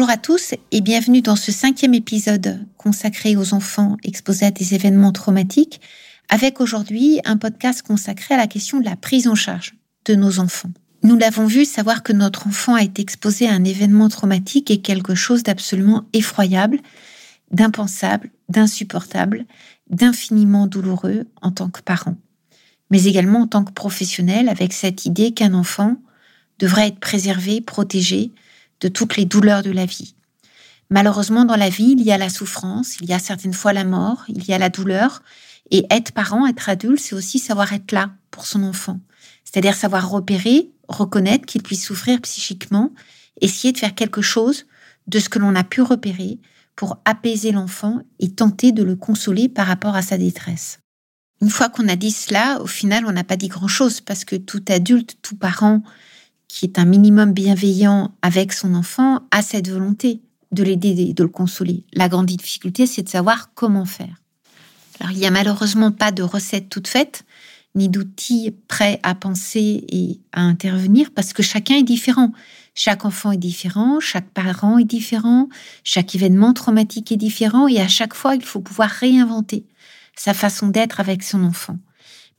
Bonjour à tous et bienvenue dans ce cinquième épisode consacré aux enfants exposés à des événements traumatiques, avec aujourd'hui un podcast consacré à la question de la prise en charge de nos enfants. Nous l'avons vu, savoir que notre enfant a été exposé à un événement traumatique est quelque chose d'absolument effroyable, d'impensable, d'insupportable, d'infiniment douloureux en tant que parent, mais également en tant que professionnel avec cette idée qu'un enfant devrait être préservé, protégé, de toutes les douleurs de la vie. Malheureusement, dans la vie, il y a la souffrance, il y a certaines fois la mort, il y a la douleur. Et être parent, être adulte, c'est aussi savoir être là pour son enfant. C'est-à-dire savoir repérer, reconnaître qu'il puisse souffrir psychiquement, essayer de faire quelque chose de ce que l'on a pu repérer pour apaiser l'enfant et tenter de le consoler par rapport à sa détresse. Une fois qu'on a dit cela, au final, on n'a pas dit grand-chose parce que tout adulte, tout parent qui est un minimum bienveillant avec son enfant, a cette volonté de l'aider, de le consoler. La grande difficulté, c'est de savoir comment faire. Alors, il n'y a malheureusement pas de recette toute faite, ni d'outils prêts à penser et à intervenir, parce que chacun est différent. Chaque enfant est différent, chaque parent est différent, chaque événement traumatique est différent, et à chaque fois, il faut pouvoir réinventer sa façon d'être avec son enfant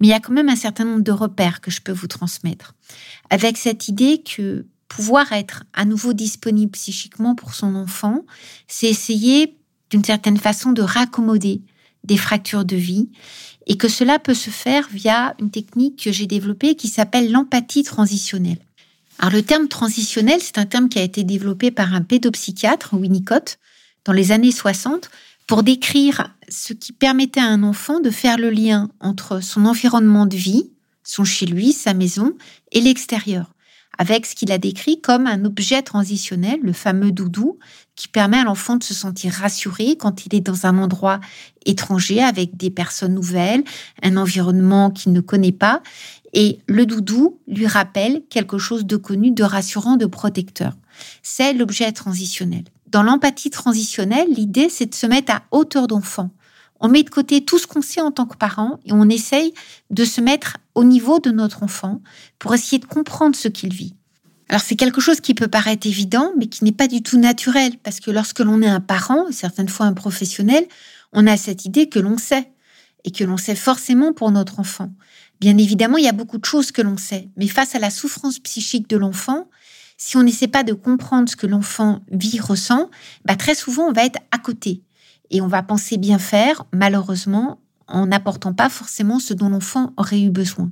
mais il y a quand même un certain nombre de repères que je peux vous transmettre. Avec cette idée que pouvoir être à nouveau disponible psychiquement pour son enfant, c'est essayer d'une certaine façon de raccommoder des fractures de vie et que cela peut se faire via une technique que j'ai développée qui s'appelle l'empathie transitionnelle. Alors le terme transitionnel, c'est un terme qui a été développé par un pédopsychiatre, Winnicott, dans les années 60 pour décrire ce qui permettait à un enfant de faire le lien entre son environnement de vie, son chez lui, sa maison, et l'extérieur, avec ce qu'il a décrit comme un objet transitionnel, le fameux doudou, qui permet à l'enfant de se sentir rassuré quand il est dans un endroit étranger avec des personnes nouvelles, un environnement qu'il ne connaît pas, et le doudou lui rappelle quelque chose de connu, de rassurant, de protecteur. C'est l'objet transitionnel. Dans l'empathie transitionnelle, l'idée, c'est de se mettre à hauteur d'enfant. On met de côté tout ce qu'on sait en tant que parent et on essaye de se mettre au niveau de notre enfant pour essayer de comprendre ce qu'il vit. Alors c'est quelque chose qui peut paraître évident, mais qui n'est pas du tout naturel, parce que lorsque l'on est un parent, certaines fois un professionnel, on a cette idée que l'on sait, et que l'on sait forcément pour notre enfant. Bien évidemment, il y a beaucoup de choses que l'on sait, mais face à la souffrance psychique de l'enfant, si on n'essaie pas de comprendre ce que l'enfant vit, ressent, bah très souvent on va être à côté et on va penser bien faire, malheureusement, en n'apportant pas forcément ce dont l'enfant aurait eu besoin.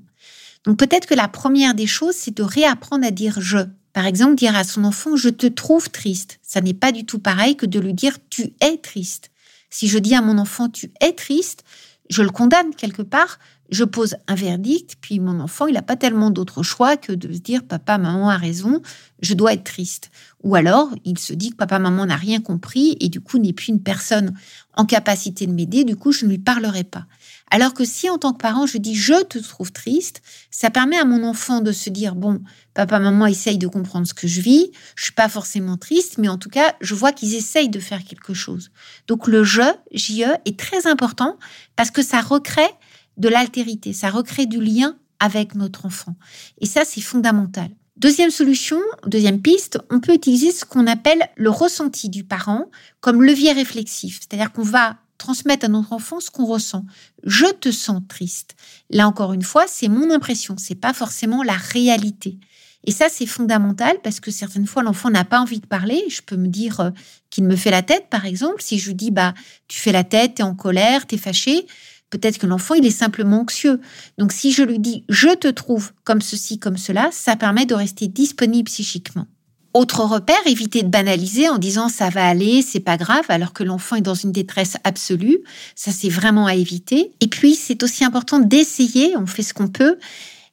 Donc peut-être que la première des choses, c'est de réapprendre à dire je. Par exemple, dire à son enfant je te trouve triste. Ça n'est pas du tout pareil que de lui dire tu es triste. Si je dis à mon enfant tu es triste, je le condamne quelque part, je pose un verdict, puis mon enfant, il n'a pas tellement d'autre choix que de se dire papa, maman a raison, je dois être triste. Ou alors, il se dit que papa, maman n'a rien compris et du coup n'est plus une personne en capacité de m'aider, du coup je ne lui parlerai pas. Alors que si en tant que parent, je dis je te trouve triste, ça permet à mon enfant de se dire bon, papa, maman essayent de comprendre ce que je vis, je suis pas forcément triste, mais en tout cas, je vois qu'ils essayent de faire quelque chose. Donc le je, JE, est très important parce que ça recrée de l'altérité, ça recrée du lien avec notre enfant. Et ça, c'est fondamental. Deuxième solution, deuxième piste, on peut utiliser ce qu'on appelle le ressenti du parent comme levier réflexif. C'est-à-dire qu'on va transmettre à notre enfant ce qu'on ressent. Je te sens triste. Là encore une fois, c'est mon impression, c'est pas forcément la réalité. Et ça, c'est fondamental parce que certaines fois, l'enfant n'a pas envie de parler. Je peux me dire euh, qu'il me fait la tête, par exemple. Si je lui dis, bah, tu fais la tête, t'es en colère, t'es fâché, Peut-être que l'enfant, il est simplement anxieux. Donc si je lui dis je te trouve comme ceci, comme cela, ça permet de rester disponible psychiquement. Autre repère, éviter de banaliser en disant ça va aller, c'est pas grave, alors que l'enfant est dans une détresse absolue. Ça, c'est vraiment à éviter. Et puis, c'est aussi important d'essayer, on fait ce qu'on peut,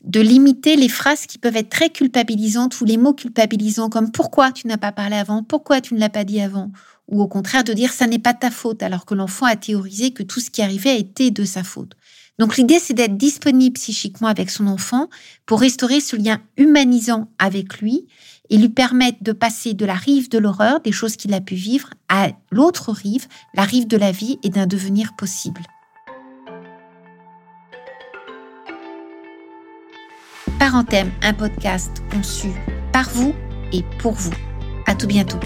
de limiter les phrases qui peuvent être très culpabilisantes ou les mots culpabilisants comme pourquoi tu n'as pas parlé avant, pourquoi tu ne l'as pas dit avant, ou au contraire de dire ça n'est pas ta faute alors que l'enfant a théorisé que tout ce qui arrivait a été de sa faute. Donc l'idée c'est d'être disponible psychiquement avec son enfant pour restaurer ce lien humanisant avec lui et lui permettre de passer de la rive de l'horreur, des choses qu'il a pu vivre, à l'autre rive, la rive de la vie et d'un devenir possible. Parenthème, un podcast conçu par vous et pour vous. À tout bientôt.